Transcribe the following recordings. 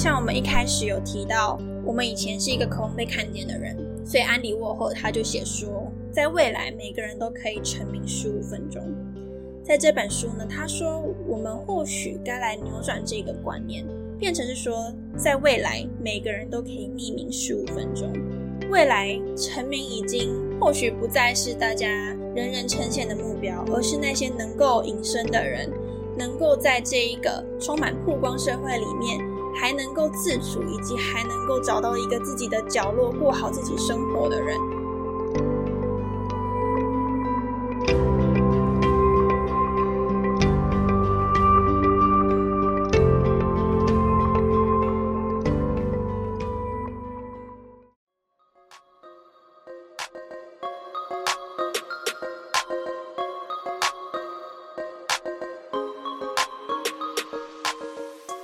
像我们一开始有提到，我们以前是一个渴望被看见的人，所以安迪沃霍他就写说，在未来每个人都可以成名十五分钟。在这本书呢，他说我们或许该来扭转这个观念，变成是说，在未来每个人都可以匿名十五分钟。未来成名已经或许不再是大家人人称羡的目标，而是那些能够隐身的人，能够在这一个充满曝光社会里面，还能够自主，以及还能够找到一个自己的角落，过好自己生活的人。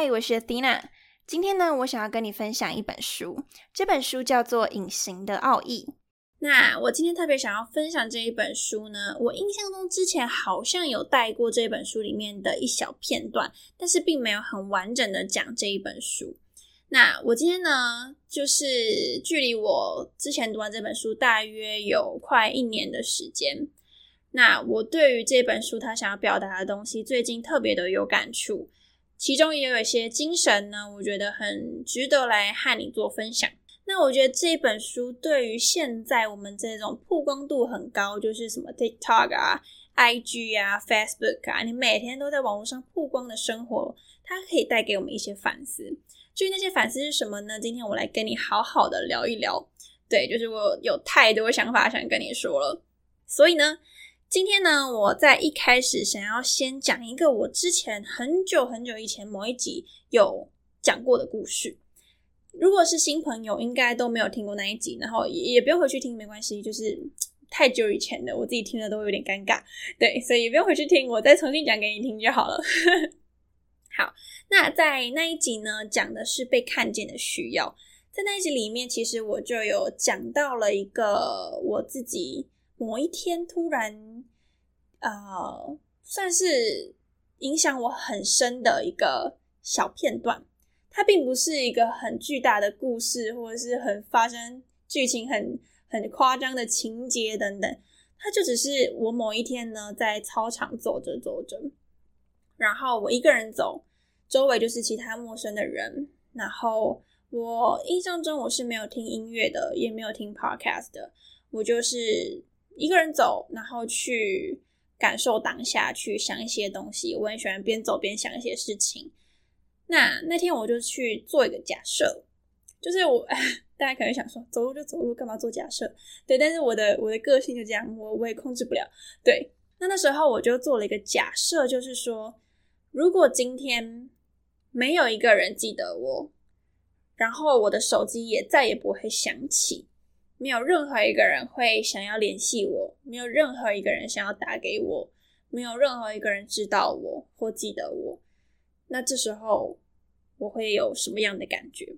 嗨，我是 Athena。今天呢，我想要跟你分享一本书，这本书叫做《隐形的奥义》。那我今天特别想要分享这一本书呢，我印象中之前好像有带过这本书里面的一小片段，但是并没有很完整的讲这一本书。那我今天呢，就是距离我之前读完这本书大约有快一年的时间。那我对于这本书他想要表达的东西，最近特别的有感触。其中也有一些精神呢，我觉得很值得来和你做分享。那我觉得这本书对于现在我们这种曝光度很高，就是什么 TikTok 啊、IG 啊、Facebook 啊，你每天都在网络上曝光的生活，它可以带给我们一些反思。至于那些反思是什么呢？今天我来跟你好好的聊一聊。对，就是我有太多想法想跟你说了，所以呢。今天呢，我在一开始想要先讲一个我之前很久很久以前某一集有讲过的故事。如果是新朋友，应该都没有听过那一集，然后也也不用回去听，没关系。就是太久以前的，我自己听了都有点尴尬，对，所以也不用回去听，我再重新讲给你听就好了。好，那在那一集呢，讲的是被看见的需要。在那一集里面，其实我就有讲到了一个我自己。某一天突然，呃，算是影响我很深的一个小片段。它并不是一个很巨大的故事，或者是很发生剧情很很夸张的情节等等。它就只是我某一天呢，在操场走着走着，然后我一个人走，周围就是其他陌生的人。然后我印象中我是没有听音乐的，也没有听 podcast 的，我就是。一个人走，然后去感受当下，去想一些东西。我很喜欢边走边想一些事情。那那天我就去做一个假设，就是我 大家可能想说，走路就走路，干嘛做假设？对，但是我的我的个性就这样，我我也控制不了。对，那那时候我就做了一个假设，就是说，如果今天没有一个人记得我，然后我的手机也再也不会响起。没有任何一个人会想要联系我，没有任何一个人想要打给我，没有任何一个人知道我或记得我。那这时候我会有什么样的感觉？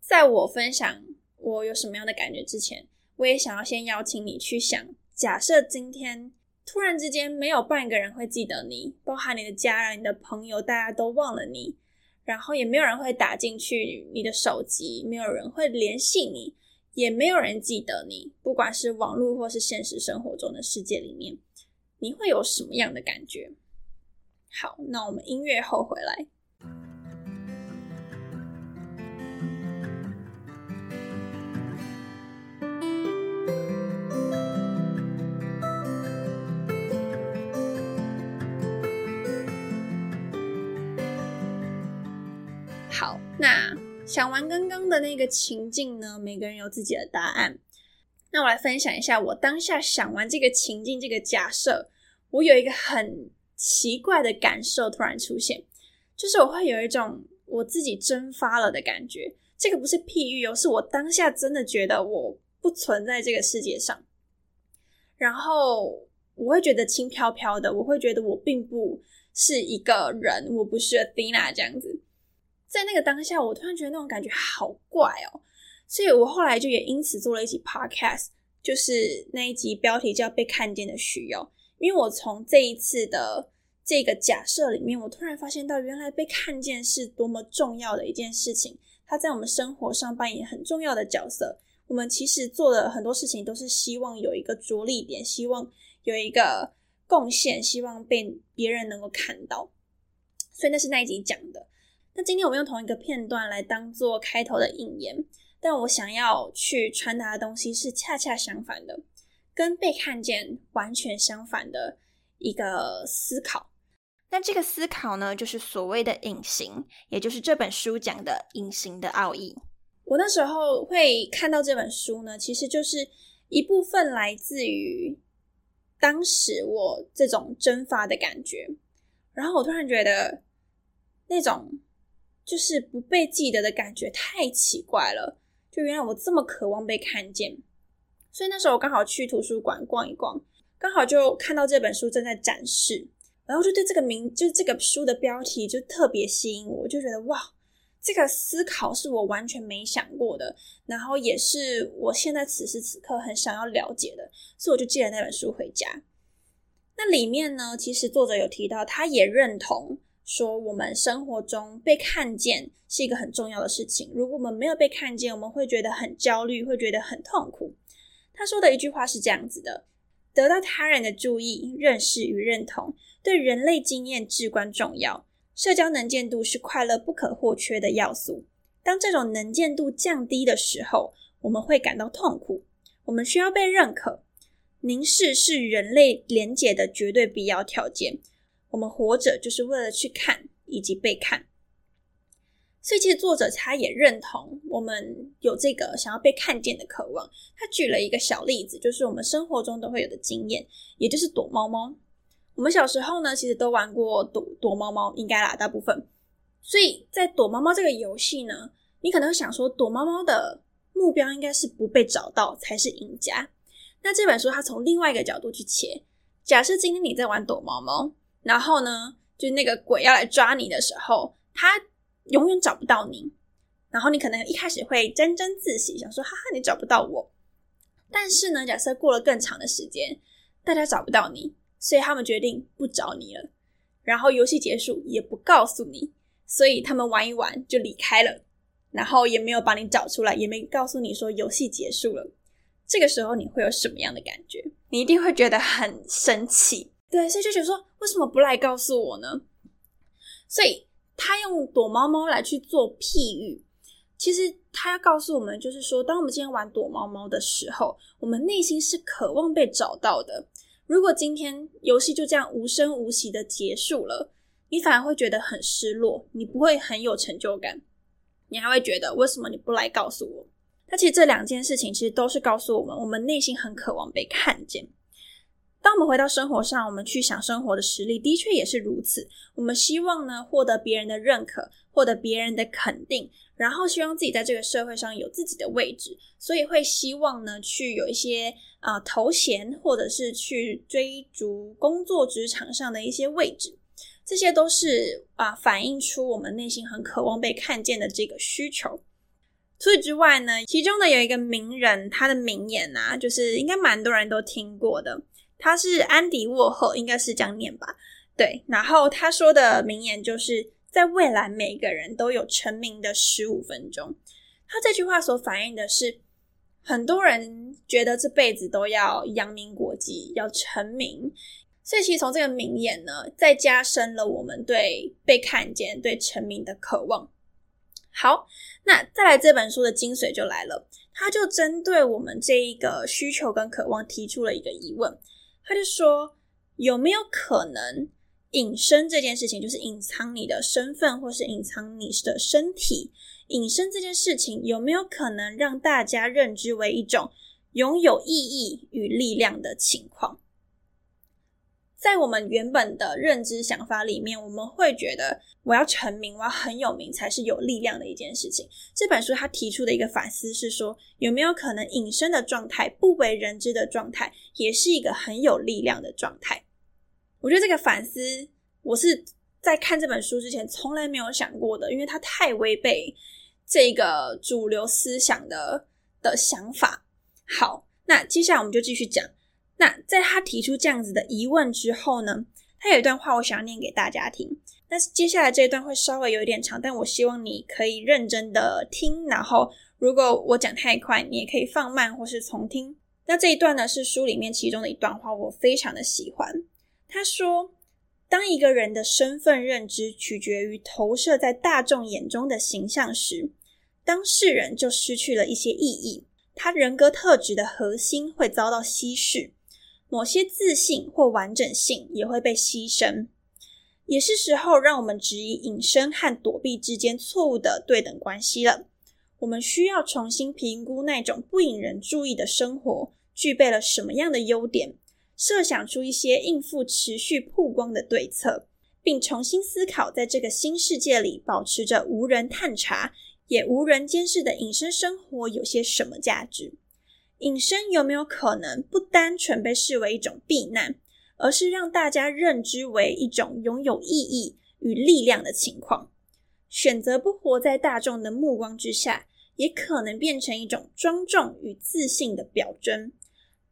在我分享我有什么样的感觉之前，我也想要先邀请你去想：假设今天突然之间没有半个人会记得你，包含你的家人、你的朋友，大家都忘了你，然后也没有人会打进去你的手机，没有人会联系你。也没有人记得你，不管是网络或是现实生活中的世界里面，你会有什么样的感觉？好，那我们音乐后回来。好，那。想完刚刚的那个情境呢，每个人有自己的答案。那我来分享一下，我当下想完这个情境，这个假设，我有一个很奇怪的感受突然出现，就是我会有一种我自己蒸发了的感觉。这个不是譬喻哦，是我当下真的觉得我不存在这个世界上，然后我会觉得轻飘飘的，我会觉得我并不是一个人，我不是 Athena 这样子。在那个当下，我突然觉得那种感觉好怪哦，所以我后来就也因此做了一集 Podcast，就是那一集标题叫“被看见的需要”，因为我从这一次的这个假设里面，我突然发现到原来被看见是多么重要的一件事情。它在我们生活上扮演很重要的角色。我们其实做的很多事情都是希望有一个着力点，希望有一个贡献，希望被别人能够看到。所以那是那一集讲的。那今天我们用同一个片段来当做开头的引言，但我想要去传达的东西是恰恰相反的，跟被看见完全相反的一个思考。那这个思考呢，就是所谓的隐形，也就是这本书讲的隐形的奥义。我那时候会看到这本书呢，其实就是一部分来自于当时我这种蒸发的感觉。然后我突然觉得，那种就是不被记得的感觉太奇怪了。就原来我这么渴望被看见，所以那时候我刚好去图书馆逛一逛，刚好就看到这本书正在展示。然后就对这个名，就是这个书的标题就特别吸引我，我就觉得哇，这个思考是我完全没想过的，然后也是我现在此时此刻很想要了解的，所以我就借了那本书回家。那里面呢，其实作者有提到，他也认同说，我们生活中被看见是一个很重要的事情。如果我们没有被看见，我们会觉得很焦虑，会觉得很痛苦。他说的一句话是这样子的：得到他人的注意、认识与认同。对人类经验至关重要，社交能见度是快乐不可或缺的要素。当这种能见度降低的时候，我们会感到痛苦。我们需要被认可，凝视是人类连结的绝对必要条件。我们活着就是为了去看以及被看。所以，其实作者他也认同我们有这个想要被看见的渴望。他举了一个小例子，就是我们生活中都会有的经验，也就是躲猫猫。我们小时候呢，其实都玩过躲躲猫猫，应该啦，大部分。所以在躲猫猫这个游戏呢，你可能会想说，躲猫猫的目标应该是不被找到才是赢家。那这本书它从另外一个角度去切，假设今天你在玩躲猫猫，然后呢，就那个鬼要来抓你的时候，他永远找不到你，然后你可能一开始会沾沾自喜，想说哈哈，你找不到我。但是呢，假设过了更长的时间，大家找不到你。所以他们决定不找你了，然后游戏结束也不告诉你，所以他们玩一玩就离开了，然后也没有把你找出来，也没告诉你说游戏结束了。这个时候你会有什么样的感觉？你一定会觉得很生气，对，所以就觉得说为什么不来告诉我呢？所以他用躲猫猫来去做譬喻，其实他要告诉我们，就是说，当我们今天玩躲猫猫的时候，我们内心是渴望被找到的。如果今天游戏就这样无声无息的结束了，你反而会觉得很失落，你不会很有成就感，你还会觉得为什么你不来告诉我？那其实这两件事情其实都是告诉我们，我们内心很渴望被看见。当我们回到生活上，我们去想生活的实力，的确也是如此。我们希望呢获得别人的认可，获得别人的肯定。然后希望自己在这个社会上有自己的位置，所以会希望呢去有一些啊头衔，或者是去追逐工作职场上的一些位置，这些都是啊反映出我们内心很渴望被看见的这个需求。除此之外呢，其中呢有一个名人，他的名言啊，就是应该蛮多人都听过的，他是安迪沃赫，应该是这样念吧？对，然后他说的名言就是。在未来，每个人都有成名的十五分钟。他这句话所反映的是，很多人觉得这辈子都要扬名国际，要成名。所以，其实从这个名言呢，再加深了我们对被看见、对成名的渴望。好，那再来这本书的精髓就来了，他就针对我们这一个需求跟渴望提出了一个疑问，他就说：有没有可能？隐身这件事情，就是隐藏你的身份，或是隐藏你的身体。隐身这件事情，有没有可能让大家认知为一种拥有意义与力量的情况？在我们原本的认知想法里面，我们会觉得我要成名，我要很有名才是有力量的一件事情。这本书他提出的一个反思是说，有没有可能隐身的状态、不为人知的状态，也是一个很有力量的状态？我觉得这个反思，我是在看这本书之前从来没有想过的，因为它太违背这个主流思想的的想法。好，那接下来我们就继续讲。那在他提出这样子的疑问之后呢，他有一段话我想要念给大家听。但是接下来这一段会稍微有一点长，但我希望你可以认真的听。然后如果我讲太快，你也可以放慢或是重听。那这一段呢是书里面其中的一段话，我非常的喜欢。他说：“当一个人的身份认知取决于投射在大众眼中的形象时，当事人就失去了一些意义，他人格特质的核心会遭到稀释，某些自信或完整性也会被牺牲。也是时候让我们质疑隐身和躲避之间错误的对等关系了。我们需要重新评估那种不引人注意的生活具备了什么样的优点。”设想出一些应付持续曝光的对策，并重新思考，在这个新世界里，保持着无人探查也无人监视的隐身生活有些什么价值？隐身有没有可能不单纯被视为一种避难，而是让大家认知为一种拥有意义与力量的情况？选择不活在大众的目光之下，也可能变成一种庄重与自信的表征。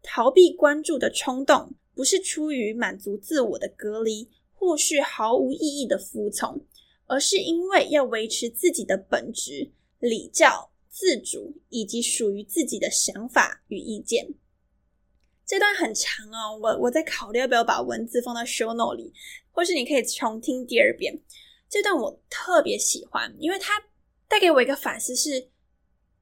逃避关注的冲动，不是出于满足自我的隔离，或是毫无意义的服从，而是因为要维持自己的本质、礼教、自主以及属于自己的想法与意见。这段很长哦，我我在考虑要不要把文字放到 show note 里，或是你可以重听第二遍。这段我特别喜欢，因为它带给我一个反思是。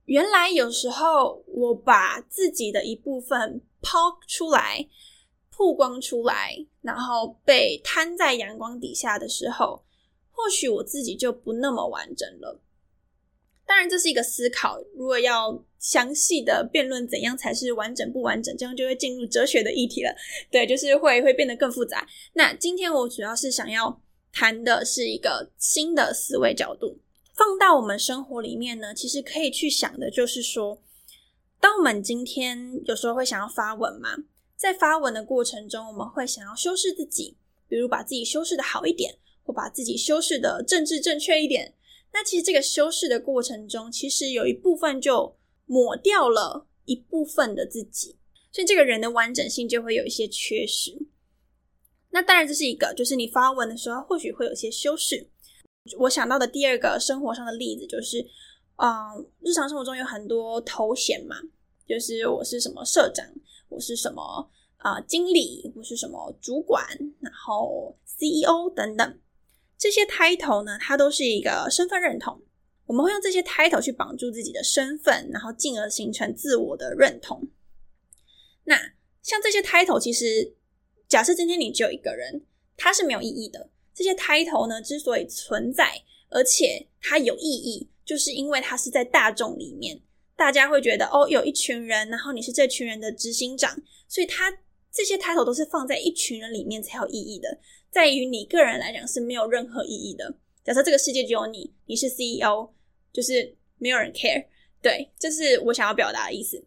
原来有时候我把自己的一部分抛出来、曝光出来，然后被摊在阳光底下的时候，或许我自己就不那么完整了。当然，这是一个思考。如果要详细的辩论怎样才是完整不完整，这样就会进入哲学的议题了。对，就是会会变得更复杂。那今天我主要是想要谈的是一个新的思维角度。放到我们生活里面呢，其实可以去想的就是说，当我们今天有时候会想要发文嘛，在发文的过程中，我们会想要修饰自己，比如把自己修饰的好一点，或把自己修饰的政治正确一点。那其实这个修饰的过程中，其实有一部分就抹掉了一部分的自己，所以这个人的完整性就会有一些缺失。那当然这是一个，就是你发文的时候或许会有些修饰。我想到的第二个生活上的例子就是，嗯，日常生活中有很多头衔嘛，就是我是什么社长，我是什么啊经理，我是什么主管，然后 CEO 等等，这些 title 呢，它都是一个身份认同。我们会用这些 title 去绑住自己的身份，然后进而形成自我的认同。那像这些 title，其实假设今天你只有一个人，它是没有意义的。这些 title 呢，之所以存在，而且它有意义，就是因为它是在大众里面，大家会觉得哦，有一群人，然后你是这群人的执行长，所以它这些 title 都是放在一群人里面才有意义的，在于你个人来讲是没有任何意义的。假设这个世界只有你，你是 CEO，就是没有人 care，对，这是我想要表达的意思。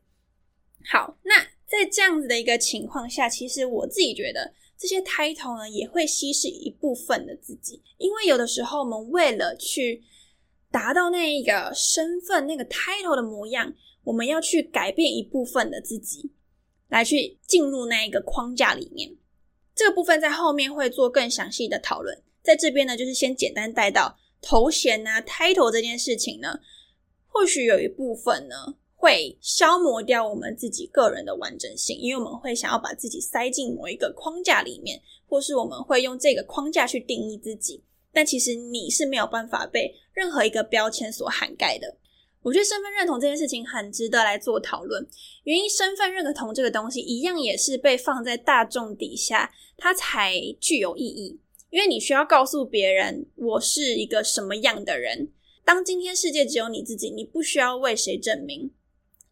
好，那在这样子的一个情况下，其实我自己觉得。这些 title 呢，也会稀释一部分的自己，因为有的时候我们为了去达到那一个身份、那个 title 的模样，我们要去改变一部分的自己，来去进入那一个框架里面。这个部分在后面会做更详细的讨论，在这边呢，就是先简单带到头衔啊、title 这件事情呢，或许有一部分呢。会消磨掉我们自己个人的完整性，因为我们会想要把自己塞进某一个框架里面，或是我们会用这个框架去定义自己。但其实你是没有办法被任何一个标签所涵盖的。我觉得身份认同这件事情很值得来做讨论。原因，身份认同这个东西一样也是被放在大众底下，它才具有意义。因为你需要告诉别人，我是一个什么样的人。当今天世界只有你自己，你不需要为谁证明。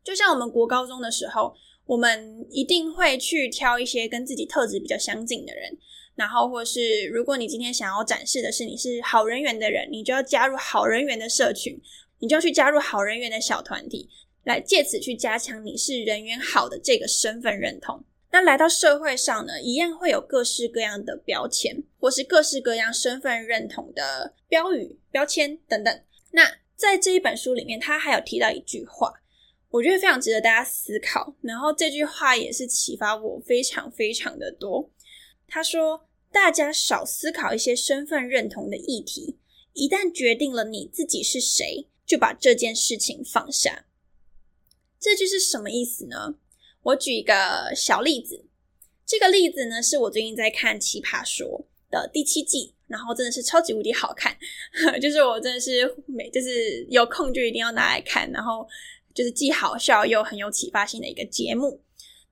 就像我们国高中的时候，我们一定会去挑一些跟自己特质比较相近的人，然后或是如果你今天想要展示的是你是好人缘的人，你就要加入好人缘的社群，你就要去加入好人缘的小团体，来借此去加强你是人缘好的这个身份认同。那来到社会上呢，一样会有各式各样的标签，或是各式各样身份认同的标语、标签等等。那在这一本书里面，他还有提到一句话。我觉得非常值得大家思考，然后这句话也是启发我非常非常的多。他说：“大家少思考一些身份认同的议题，一旦决定了你自己是谁，就把这件事情放下。”这句是什么意思呢？我举一个小例子，这个例子呢是我最近在看《奇葩说》的第七季，然后真的是超级无敌好看，就是我真的是每就是有空就一定要拿来看，然后。就是既好笑又很有启发性的一个节目。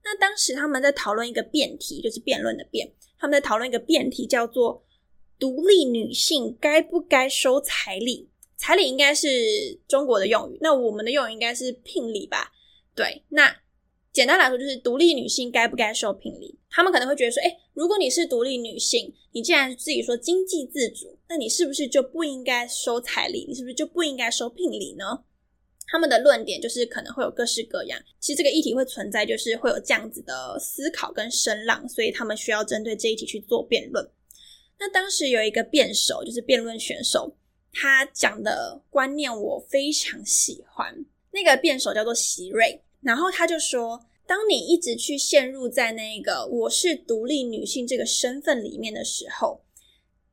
那当时他们在讨论一个辩题，就是辩论的辩。他们在讨论一个辩题，叫做“独立女性该不该收彩礼”。彩礼应该是中国的用语，那我们的用语应该是聘礼吧？对。那简单来说，就是独立女性该不该收聘礼？他们可能会觉得说：“哎，如果你是独立女性，你既然自己说经济自主，那你是不是就不应该收彩礼？你是不是就不应该收聘礼呢？”他们的论点就是可能会有各式各样，其实这个议题会存在，就是会有这样子的思考跟声浪，所以他们需要针对这一题去做辩论。那当时有一个辩手，就是辩论选手，他讲的观念我非常喜欢。那个辩手叫做席瑞，然后他就说，当你一直去陷入在那个我是独立女性这个身份里面的时候，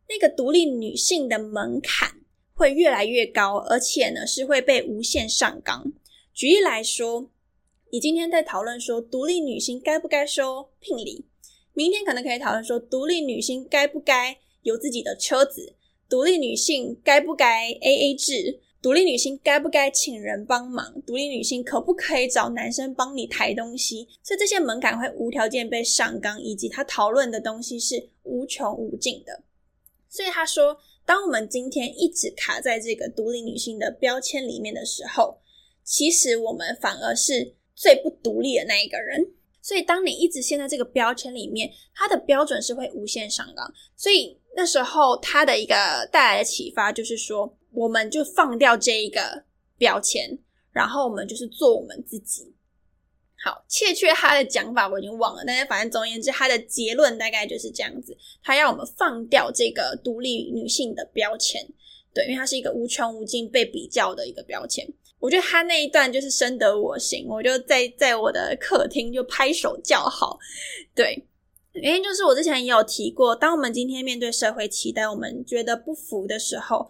那个独立女性的门槛。会越来越高，而且呢是会被无限上纲。举例来说，你今天在讨论说独立女性该不该收聘礼，明天可能可以讨论说独立女性该不该有自己的车子，独立女性该不该 A A 制，独立女性该不该请人帮忙，独立女性可不可以找男生帮你抬东西？所以这些门槛会无条件被上纲，以及他讨论的东西是无穷无尽的。所以他说。当我们今天一直卡在这个独立女性的标签里面的时候，其实我们反而是最不独立的那一个人。所以，当你一直陷在这个标签里面，它的标准是会无限上纲。所以那时候，他的一个带来的启发就是说，我们就放掉这一个标签，然后我们就是做我们自己。好，切确他的讲法我已经忘了，但是反正总而言之，他的结论大概就是这样子。他要我们放掉这个独立女性的标签，对，因为它是一个无穷无尽被比较的一个标签。我觉得他那一段就是深得我心，我就在在我的客厅就拍手叫好。对，原因就是我之前也有提过，当我们今天面对社会期待，我们觉得不服的时候。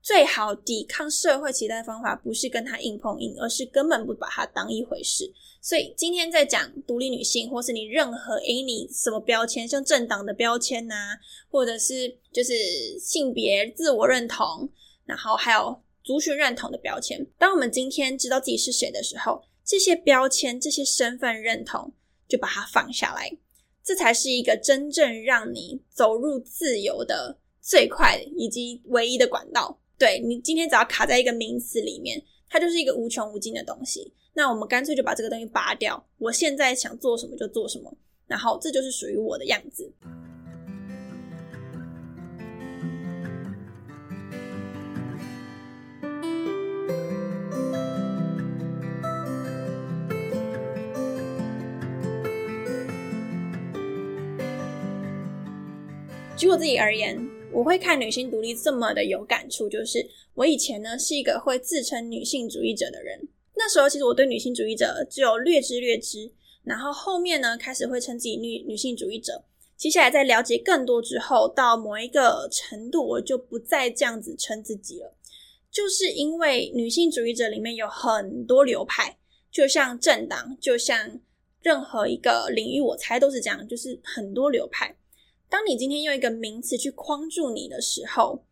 最好抵抗社会期待的方法，不是跟他硬碰硬，而是根本不把它当一回事。所以今天在讲独立女性，或是你任何诶你什么标签，像政党的标签呐，或者是就是性别自我认同，然后还有族群认同的标签。当我们今天知道自己是谁的时候，这些标签、这些身份认同就把它放下来，这才是一个真正让你走入自由的最快以及唯一的管道。对你今天只要卡在一个名词里面，它就是一个无穷无尽的东西。那我们干脆就把这个东西拔掉。我现在想做什么就做什么，然后这就是属于我的样子。举我自己而言。我会看女性独立这么的有感触，就是我以前呢是一个会自称女性主义者的人。那时候其实我对女性主义者只有略知略知，然后后面呢开始会称自己女女性主义者。接下来在了解更多之后，到某一个程度，我就不再这样子称自己了。就是因为女性主义者里面有很多流派，就像政党，就像任何一个领域，我猜都是这样，就是很多流派。当你今天用一个名词去框住你的时候，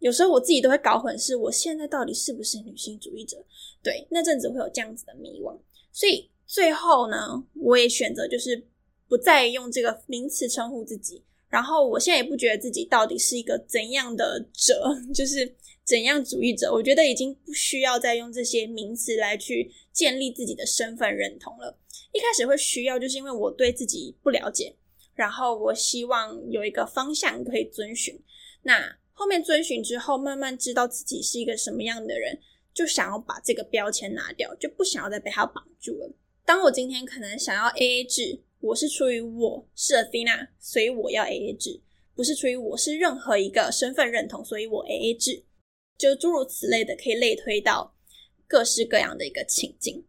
有时候我自己都会搞混，是我现在到底是不是女性主义者？对，那阵子会有这样子的迷惘。所以最后呢，我也选择就是不再用这个名词称呼自己。然后我现在也不觉得自己到底是一个怎样的者，就是怎样主义者，我觉得已经不需要再用这些名词来去建立自己的身份认同了。一开始会需要，就是因为我对自己不了解，然后我希望有一个方向可以遵循。那后面遵循之后，慢慢知道自己是一个什么样的人，就想要把这个标签拿掉，就不想要再被他绑住了。当我今天可能想要 A A 制，我是出于我是 Athena，所以我要 A A 制，不是出于我是任何一个身份认同，所以我 A A 制，就诸如此类的，可以类推到各式各样的一个情境。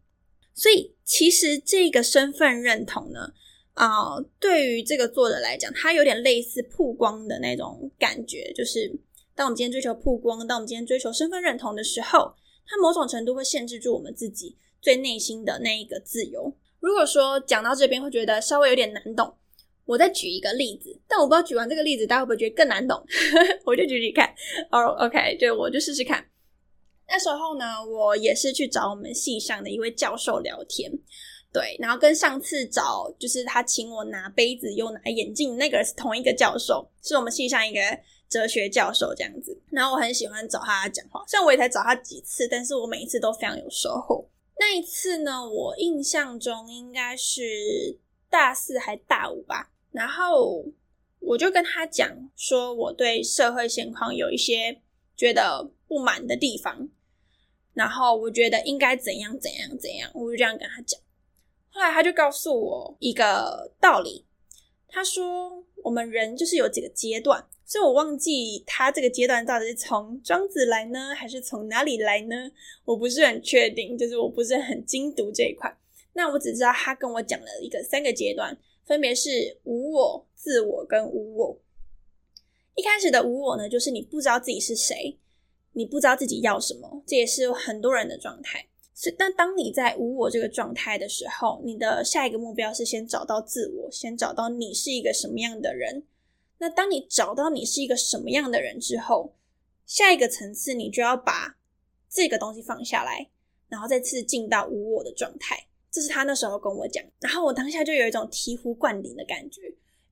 所以其实这个身份认同呢，啊，对于这个作者来讲，它有点类似曝光的那种感觉，就是当我们今天追求曝光，当我们今天追求身份认同的时候，它某种程度会限制住我们自己最内心的那一个自由。如果说讲到这边会觉得稍微有点难懂，我再举一个例子，但我不知道举完这个例子大家会不会觉得更难懂，我就举举看。哦，OK，就我就试试看。那时候呢，我也是去找我们系上的一位教授聊天，对，然后跟上次找就是他请我拿杯子又拿眼镜那个是同一个教授，是我们系上一个哲学教授这样子。然后我很喜欢找他讲话，虽然我也才找他几次，但是我每一次都非常有收获。那一次呢，我印象中应该是大四还大五吧，然后我就跟他讲说我对社会现况有一些觉得不满的地方。然后我觉得应该怎样怎样怎样，我就这样跟他讲。后来他就告诉我一个道理，他说我们人就是有几个阶段，所以我忘记他这个阶段到底是从庄子来呢，还是从哪里来呢？我不是很确定，就是我不是很精读这一块。那我只知道他跟我讲了一个三个阶段，分别是无我、自我跟无我。一开始的无我呢，就是你不知道自己是谁。你不知道自己要什么，这也是很多人的状态。是，但当你在无我这个状态的时候，你的下一个目标是先找到自我，先找到你是一个什么样的人。那当你找到你是一个什么样的人之后，下一个层次你就要把这个东西放下来，然后再次进到无我的状态。这是他那时候跟我讲，然后我当下就有一种醍醐灌顶的感觉。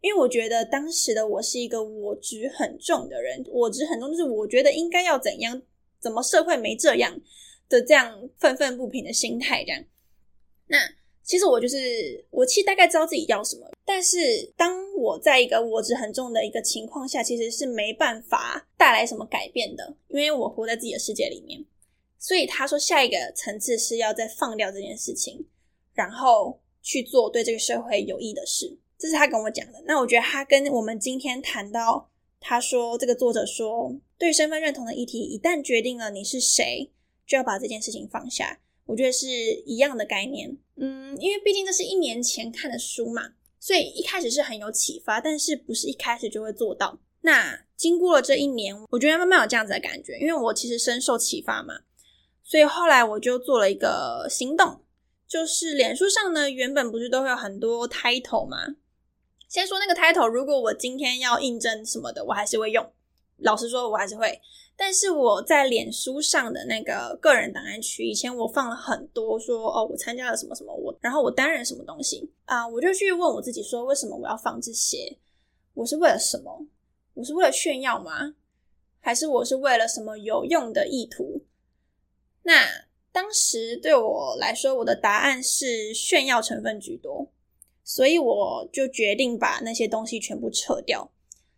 因为我觉得当时的我是一个我执很重的人，我执很重就是我觉得应该要怎样，怎么社会没这样的这样愤愤不平的心态这样。那其实我就是我其实大概知道自己要什么，但是当我在一个我执很重的一个情况下，其实是没办法带来什么改变的，因为我活在自己的世界里面。所以他说下一个层次是要再放掉这件事情，然后去做对这个社会有益的事。这是他跟我讲的。那我觉得他跟我们今天谈到，他说这个作者说，对身份认同的议题，一旦决定了你是谁，就要把这件事情放下。我觉得是一样的概念。嗯，因为毕竟这是一年前看的书嘛，所以一开始是很有启发，但是不是一开始就会做到。那经过了这一年，我觉得慢慢有这样子的感觉，因为我其实深受启发嘛，所以后来我就做了一个行动，就是脸书上呢，原本不是都会有很多 title 吗？先说那个 title，如果我今天要应征什么的，我还是会用。老实说，我还是会。但是我在脸书上的那个个人档案区，以前我放了很多，说哦，我参加了什么什么，我然后我担任什么东西啊，我就去问我自己，说为什么我要放这些？我是为了什么？我是为了炫耀吗？还是我是为了什么有用的意图？那当时对我来说，我的答案是炫耀成分居多。所以我就决定把那些东西全部撤掉，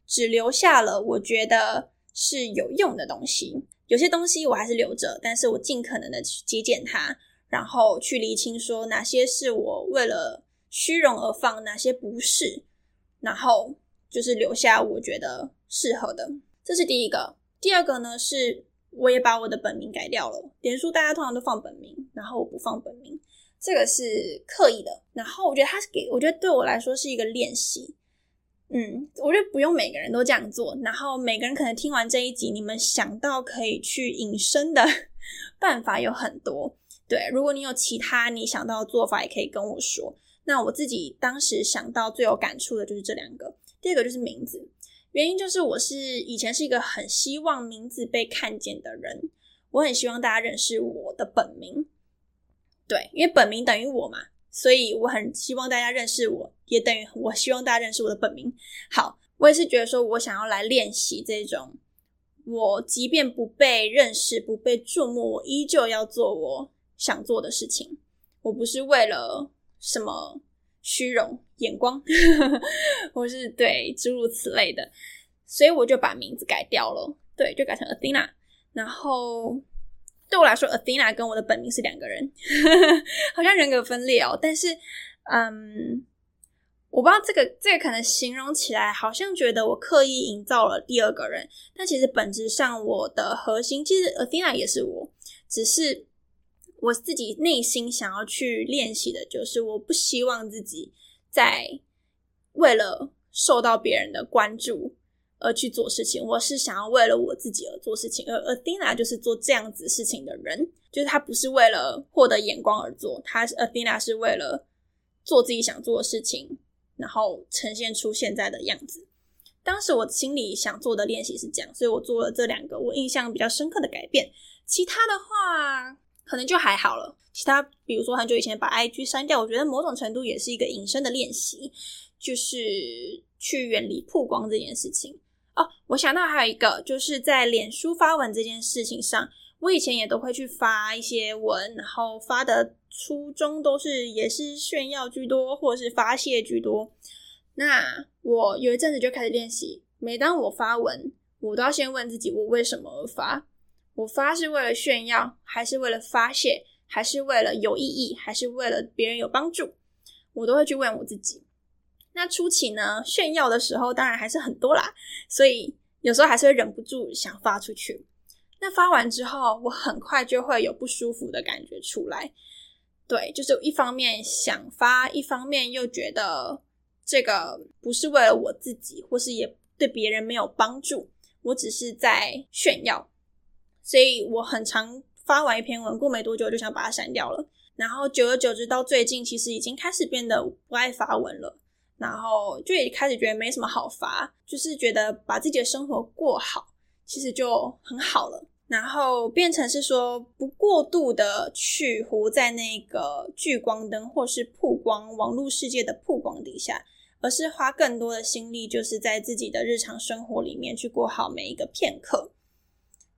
只留下了我觉得是有用的东西。有些东西我还是留着，但是我尽可能的去节俭它，然后去厘清说哪些是我为了虚荣而放，哪些不是，然后就是留下我觉得适合的。这是第一个。第二个呢，是我也把我的本名改掉了。点书大家通常都放本名，然后我不放本名。这个是刻意的，然后我觉得他是给，我觉得对我来说是一个练习。嗯，我觉得不用每个人都这样做，然后每个人可能听完这一集，你们想到可以去隐身的 办法有很多。对，如果你有其他你想到的做法，也可以跟我说。那我自己当时想到最有感触的就是这两个，第二个就是名字，原因就是我是以前是一个很希望名字被看见的人，我很希望大家认识我的本名。对，因为本名等于我嘛，所以我很希望大家认识我，也等于我希望大家认识我的本名。好，我也是觉得说，我想要来练习这种我即便不被认识、不被注目，我依旧要做我想做的事情。我不是为了什么虚荣眼光，或是对诸如此类的，所以我就把名字改掉了，对，就改成 Athena。然后对我来说，Athena 跟我的本名是两个人，好像人格分裂哦。但是，嗯。我不知道这个这个可能形容起来好像觉得我刻意营造了第二个人，但其实本质上我的核心其实 Athena 也是我，只是我自己内心想要去练习的就是我不希望自己在为了受到别人的关注而去做事情，我是想要为了我自己而做事情，而 Athena 就是做这样子事情的人，就是他不是为了获得眼光而做，他 Athena 是为了做自己想做的事情。然后呈现出现在的样子。当时我心里想做的练习是这样，所以我做了这两个我印象比较深刻的改变。其他的话可能就还好了。其他比如说很久以前把 IG 删掉，我觉得某种程度也是一个隐身的练习，就是去远离曝光这件事情。哦，我想到还有一个，就是在脸书发文这件事情上。我以前也都会去发一些文，然后发的初衷都是也是炫耀居多，或者是发泄居多。那我有一阵子就开始练习，每当我发文，我都要先问自己：我为什么而发？我发是为了炫耀，还是为了发泄，还是为了有意义，还是为了别人有帮助？我都会去问我自己。那初期呢，炫耀的时候当然还是很多啦，所以有时候还是会忍不住想发出去。那发完之后，我很快就会有不舒服的感觉出来。对，就是一方面想发，一方面又觉得这个不是为了我自己，或是也对别人没有帮助，我只是在炫耀。所以我很常发完一篇文，过没多久就想把它删掉了。然后久而久之，到最近其实已经开始变得不爱发文了。然后就也开始觉得没什么好发，就是觉得把自己的生活过好，其实就很好了。然后变成是说，不过度的去活在那个聚光灯或是曝光网络世界的曝光底下，而是花更多的心力，就是在自己的日常生活里面去过好每一个片刻。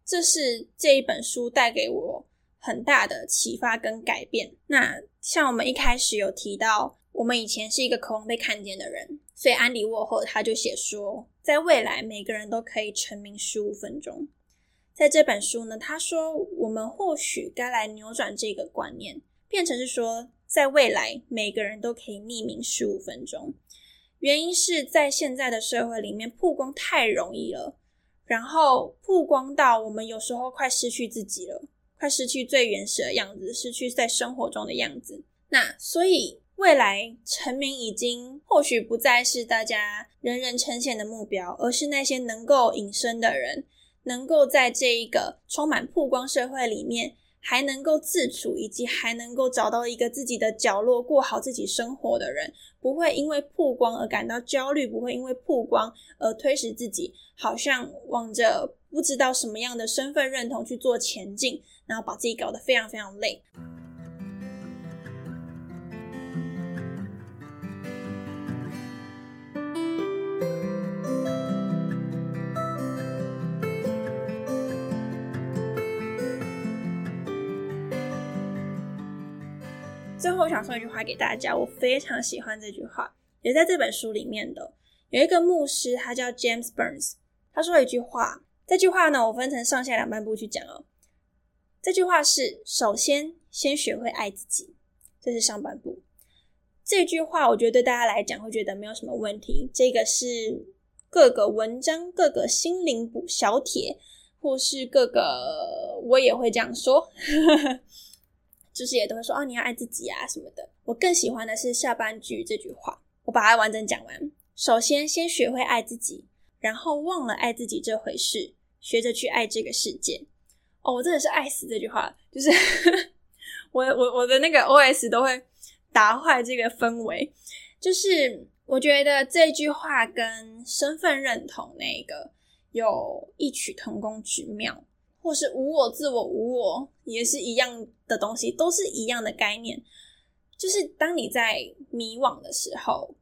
这是这一本书带给我很大的启发跟改变。那像我们一开始有提到，我们以前是一个渴望被看见的人，所以安迪沃霍他就写说，在未来每个人都可以成名十五分钟。在这本书呢，他说我们或许该来扭转这个观念，变成是说，在未来每个人都可以匿名十五分钟。原因是在现在的社会里面，曝光太容易了，然后曝光到我们有时候快失去自己了，快失去最原始的样子，失去在生活中的样子。那所以未来成名已经或许不再是大家人人称羡的目标，而是那些能够隐身的人。能够在这一个充满曝光社会里面，还能够自处，以及还能够找到一个自己的角落，过好自己生活的人，不会因为曝光而感到焦虑，不会因为曝光而推使自己，好像往着不知道什么样的身份认同去做前进，然后把自己搞得非常非常累。我想说一句话给大家，我非常喜欢这句话，也在这本书里面的。有一个牧师，他叫 James Burns，他说了一句话。这句话呢，我分成上下两半部去讲哦。这句话是：首先，先学会爱自己，这是上半部。这句话，我觉得对大家来讲会觉得没有什么问题。这个是各个文章、各个心灵补小帖，或是各个我也会这样说。就是也都会说哦，你要爱自己啊什么的。我更喜欢的是下半句这句话，我把它完整讲完。首先，先学会爱自己，然后忘了爱自己这回事，学着去爱这个世界。哦，我真的是爱死这句话，就是 我我我的那个 OS 都会打坏这个氛围。就是我觉得这句话跟身份认同那个有异曲同工之妙。或是无我、自我、无我，也是一样的东西，都是一样的概念。就是当你在迷惘的时候，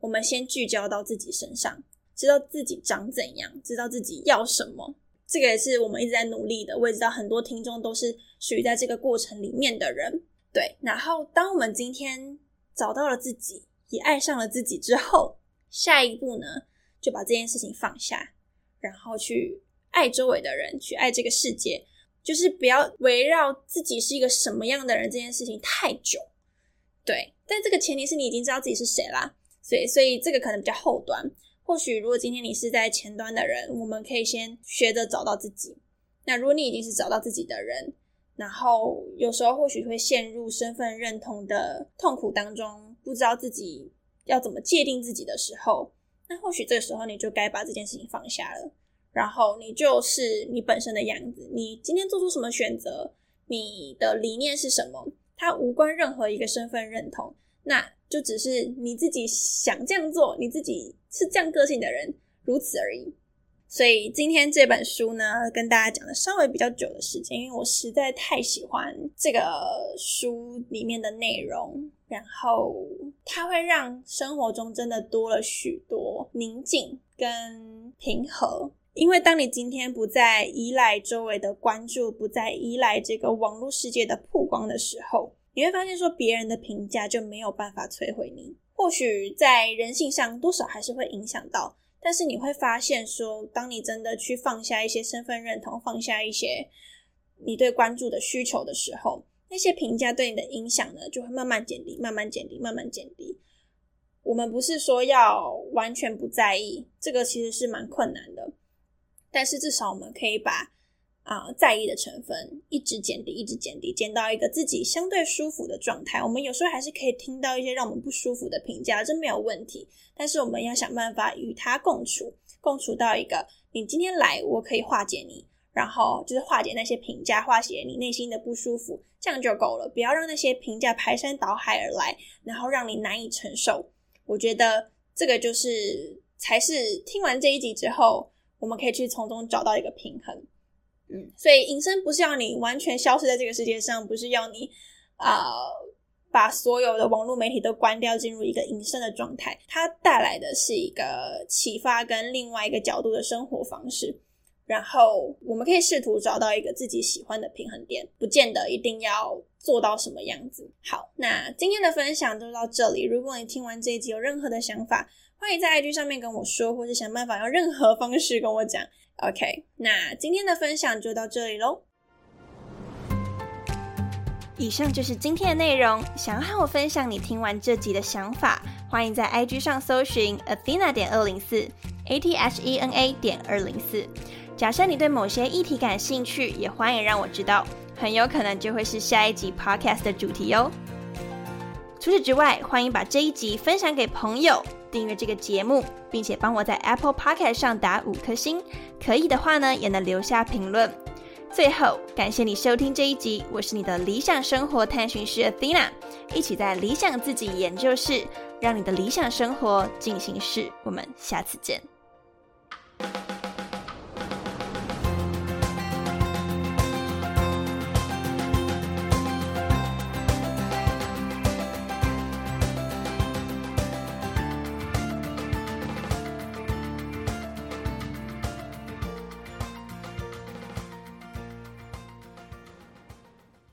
我们先聚焦到自己身上，知道自己长怎样，知道自己要什么，这个也是我们一直在努力的。我也知道很多听众都是属于在这个过程里面的人。对，然后当我们今天找到了自己，也爱上了自己之后，下一步呢，就把这件事情放下，然后去爱周围的人，去爱这个世界，就是不要围绕自己是一个什么样的人这件事情太久。对，但这个前提是你已经知道自己是谁啦，所以，所以这个可能比较后端。或许如果今天你是在前端的人，我们可以先学着找到自己。那如果你已经是找到自己的人，然后有时候或许会陷入身份认同的痛苦当中，不知道自己要怎么界定自己的时候，那或许这个时候你就该把这件事情放下了，然后你就是你本身的样子。你今天做出什么选择，你的理念是什么，它无关任何一个身份认同，那就只是你自己想这样做，你自己是这样个性的人，如此而已。所以今天这本书呢，跟大家讲的稍微比较久的时间，因为我实在太喜欢这个书里面的内容，然后它会让生活中真的多了许多宁静跟平和。因为当你今天不再依赖周围的关注，不再依赖这个网络世界的曝光的时候，你会发现说别人的评价就没有办法摧毁你。或许在人性上多少还是会影响到。但是你会发现，说当你真的去放下一些身份认同，放下一些你对关注的需求的时候，那些评价对你的影响呢，就会慢慢减低，慢慢减低，慢慢减低。我们不是说要完全不在意，这个其实是蛮困难的，但是至少我们可以把。啊，在意的成分一直减低，一直减低，减到一个自己相对舒服的状态。我们有时候还是可以听到一些让我们不舒服的评价，这没有问题。但是我们要想办法与它共处，共处到一个你今天来，我可以化解你，然后就是化解那些评价，化解你内心的不舒服，这样就够了。不要让那些评价排山倒海而来，然后让你难以承受。我觉得这个就是才是听完这一集之后，我们可以去从中找到一个平衡。嗯，所以隐身不是要你完全消失在这个世界上，不是要你啊把所有的网络媒体都关掉，进入一个隐身的状态。它带来的是一个启发跟另外一个角度的生活方式。然后我们可以试图找到一个自己喜欢的平衡点，不见得一定要做到什么样子。好，那今天的分享就到这里。如果你听完这一集有任何的想法，欢迎在 IG 上面跟我说，或是想办法用任何方式跟我讲。OK，那今天的分享就到这里喽。以上就是今天的内容。想要和我分享你听完这集的想法，欢迎在 IG 上搜寻 Athena 点二零四 A T H E N A 点二零四。假设你对某些议题感兴趣，也欢迎让我知道，很有可能就会是下一集 Podcast 的主题哟。除此之外，欢迎把这一集分享给朋友。订阅这个节目，并且帮我在 Apple p o c k e t 上打五颗星，可以的话呢，也能留下评论。最后，感谢你收听这一集，我是你的理想生活探寻师 Athena，一起在理想自己研究室，让你的理想生活进行式。我们下次见。